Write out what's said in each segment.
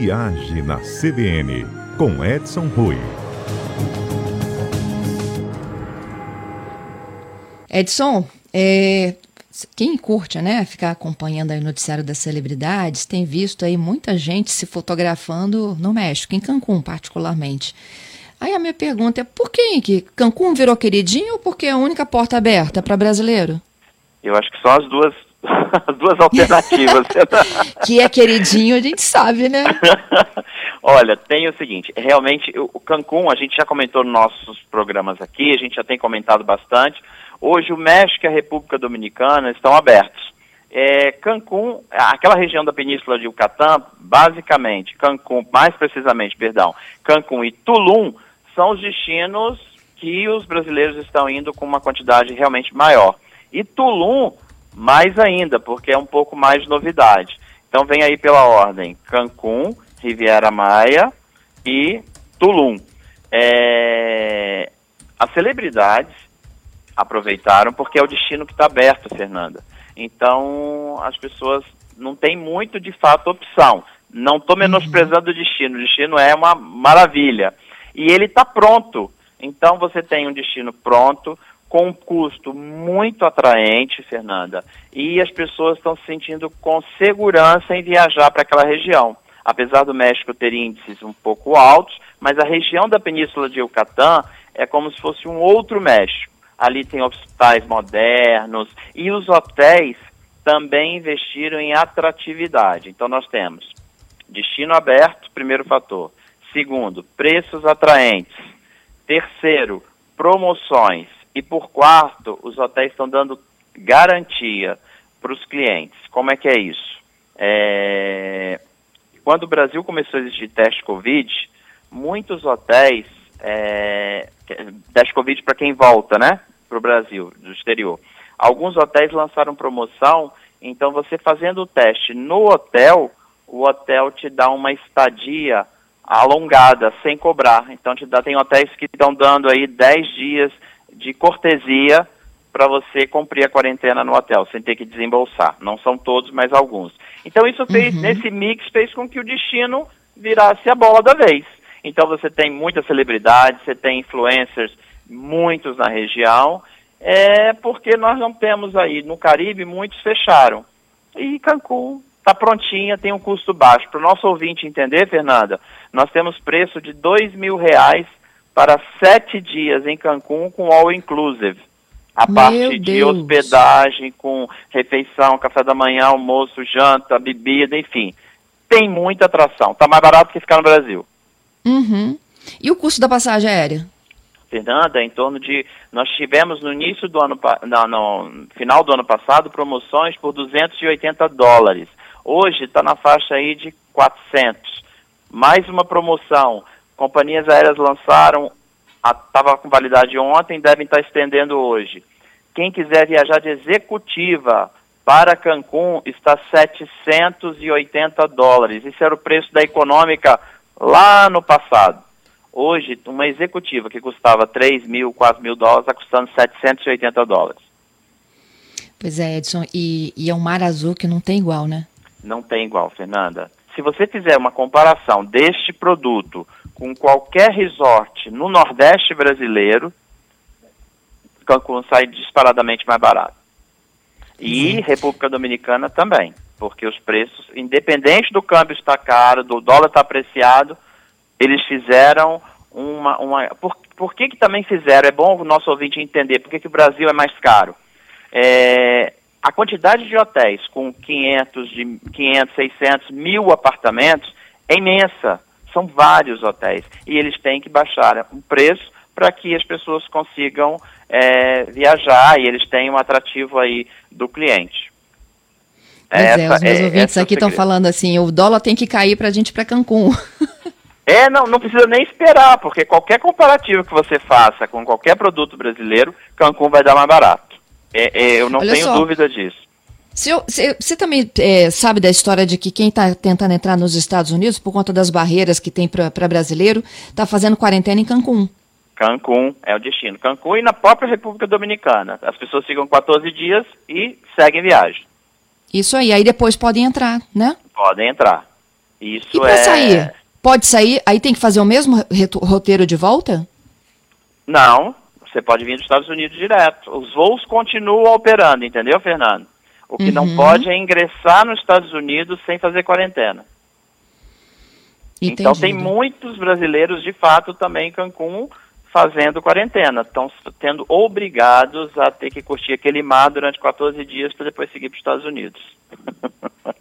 Viagem na CBN, com Edson Rui. Edson, é, quem curte, né, ficar acompanhando o noticiário das celebridades, tem visto aí muita gente se fotografando no México, em Cancún particularmente. Aí a minha pergunta é por que, que Cancún virou queridinho ou porque é a única porta aberta para brasileiro? Eu acho que são as duas, as duas alternativas. que é queridinho, a gente sabe, né? Olha, tem o seguinte, realmente o Cancún, a gente já comentou nos nossos programas aqui, a gente já tem comentado bastante. Hoje o México e a República Dominicana estão abertos. É, Cancún, aquela região da Península de Yucatán, basicamente, Cancún, mais precisamente, perdão, Cancún e Tulum são os destinos que os brasileiros estão indo com uma quantidade realmente maior. E Tulum, mais ainda, porque é um pouco mais de novidade. Então vem aí pela ordem Cancún, Riviera Maia e Tulum. É... As celebridades aproveitaram porque é o destino que está aberto, Fernanda. Então as pessoas não têm muito de fato opção. Não estou menosprezando o destino, o destino é uma maravilha. E ele está pronto. Então você tem um destino pronto, com um custo muito atraente, Fernanda, e as pessoas estão se sentindo com segurança em viajar para aquela região. Apesar do México ter índices um pouco altos, mas a região da Península de Yucatán é como se fosse um outro México. Ali tem hospitais modernos e os hotéis também investiram em atratividade. Então nós temos destino aberto, primeiro fator. Segundo, preços atraentes. Terceiro, promoções. E por quarto, os hotéis estão dando garantia para os clientes. Como é que é isso? É... Quando o Brasil começou a existir teste Covid, muitos hotéis, é... teste Covid para quem volta, né, para o Brasil, do exterior. Alguns hotéis lançaram promoção, então você fazendo o teste no hotel, o hotel te dá uma estadia alongada, sem cobrar. Então te dá, tem hotéis que estão dando aí 10 dias de cortesia para você cumprir a quarentena no hotel, sem ter que desembolsar. Não são todos, mas alguns. Então isso fez, uhum. nesse mix, fez com que o destino virasse a bola da vez. Então você tem muitas celebridades, você tem influencers, muitos na região, é porque nós não temos aí, no Caribe, muitos fecharam. E Cancún está prontinha, tem um custo baixo. Para o nosso ouvinte entender, Fernanda, nós temos preço de dois mil reais para sete dias em Cancún com all inclusive. A Meu parte Deus. de hospedagem, com refeição, café da manhã, almoço, janta, bebida, enfim. Tem muita atração. Está mais barato que ficar no Brasil. Uhum. E o custo da passagem aérea? Fernanda, em torno de. Nós tivemos no início do ano, não, no final do ano passado, promoções por 280 dólares. Hoje está na faixa aí de 400. Mais uma promoção. Companhias aéreas lançaram, estava com validade ontem, devem estar tá estendendo hoje. Quem quiser viajar de executiva para Cancún está 780 dólares. Esse era o preço da econômica lá no passado. Hoje, uma executiva que custava 3 mil, 4 mil dólares, está custando 780 dólares. Pois é, Edson, e, e é um mar azul que não tem igual, né? Não tem igual, Fernanda. Se você fizer uma comparação deste produto com qualquer resort no Nordeste brasileiro, Cancún sai disparadamente mais barato. E Sim. República Dominicana também, porque os preços, independente do câmbio estar caro, do dólar estar apreciado, eles fizeram uma. uma por, por que, que também fizeram? É bom o nosso ouvinte entender por que, que o Brasil é mais caro. É, a quantidade de hotéis com 500, de 500, 600, mil apartamentos é imensa. São vários hotéis. E eles têm que baixar o preço para que as pessoas consigam é, viajar e eles tenham um atrativo aí do cliente. Pois essa, é, os meus é, ouvintes aqui estão falando assim, o dólar tem que cair para a gente ir para Cancún. É, não, não precisa nem esperar, porque qualquer comparativo que você faça com qualquer produto brasileiro, Cancún vai dar mais barato. É, é, eu não Olha tenho só. dúvida disso. Você também é, sabe da história de que quem está tentando entrar nos Estados Unidos, por conta das barreiras que tem para brasileiro, está fazendo quarentena em Cancún? Cancún é o destino. Cancún e na própria República Dominicana. As pessoas ficam 14 dias e seguem viagem. Isso aí, aí depois podem entrar, né? Podem entrar. Isso e para é... sair? Pode sair, aí tem que fazer o mesmo roteiro de volta? Não, você pode vir dos Estados Unidos direto. Os voos continuam operando, entendeu, Fernando? O que uhum. não pode é ingressar nos Estados Unidos sem fazer quarentena. Entendido. Então tem muitos brasileiros, de fato, também em Cancún fazendo quarentena. Estão tendo obrigados a ter que curtir aquele mar durante 14 dias para depois seguir para os Estados Unidos.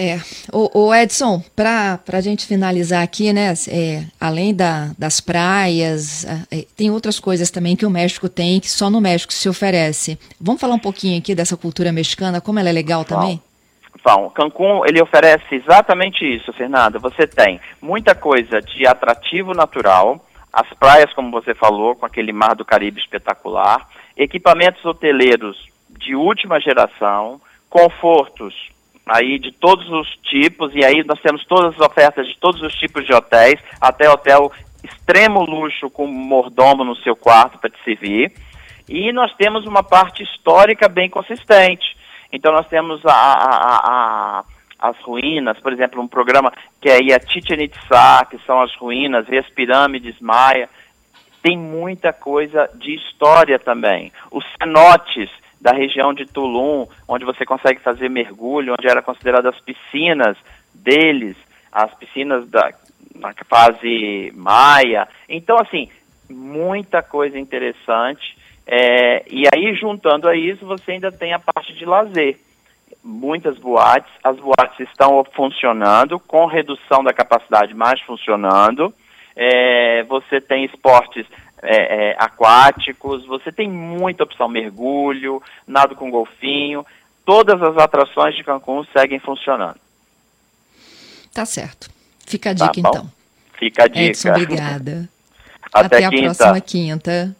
É, o, o Edson, para a gente finalizar aqui, né, é, além da, das praias, é, tem outras coisas também que o México tem, que só no México se oferece. Vamos falar um pouquinho aqui dessa cultura mexicana, como ela é legal também? Bom, Cancún, ele oferece exatamente isso, Fernanda. Você tem muita coisa de atrativo natural, as praias, como você falou, com aquele mar do Caribe espetacular, equipamentos hoteleiros de última geração, confortos aí de todos os tipos, e aí nós temos todas as ofertas de todos os tipos de hotéis, até hotel extremo luxo com mordomo no seu quarto para te servir. E nós temos uma parte histórica bem consistente. Então nós temos a, a, a, as ruínas, por exemplo, um programa que é a Chichen Itza, que são as ruínas, e as pirâmides maia. Tem muita coisa de história também. Os cenotes, da região de Tulum, onde você consegue fazer mergulho, onde eram consideradas as piscinas deles, as piscinas da na fase maia. Então, assim, muita coisa interessante. É, e aí, juntando a isso, você ainda tem a parte de lazer. Muitas boates, as boates estão funcionando, com redução da capacidade, mas funcionando. É, você tem esportes é, é, aquáticos, você tem muita opção mergulho, nado com golfinho, todas as atrações de Cancún seguem funcionando. Tá certo. Fica a tá dica tá então. Fica a dica. Edson, obrigada. Até, Até a próxima quinta.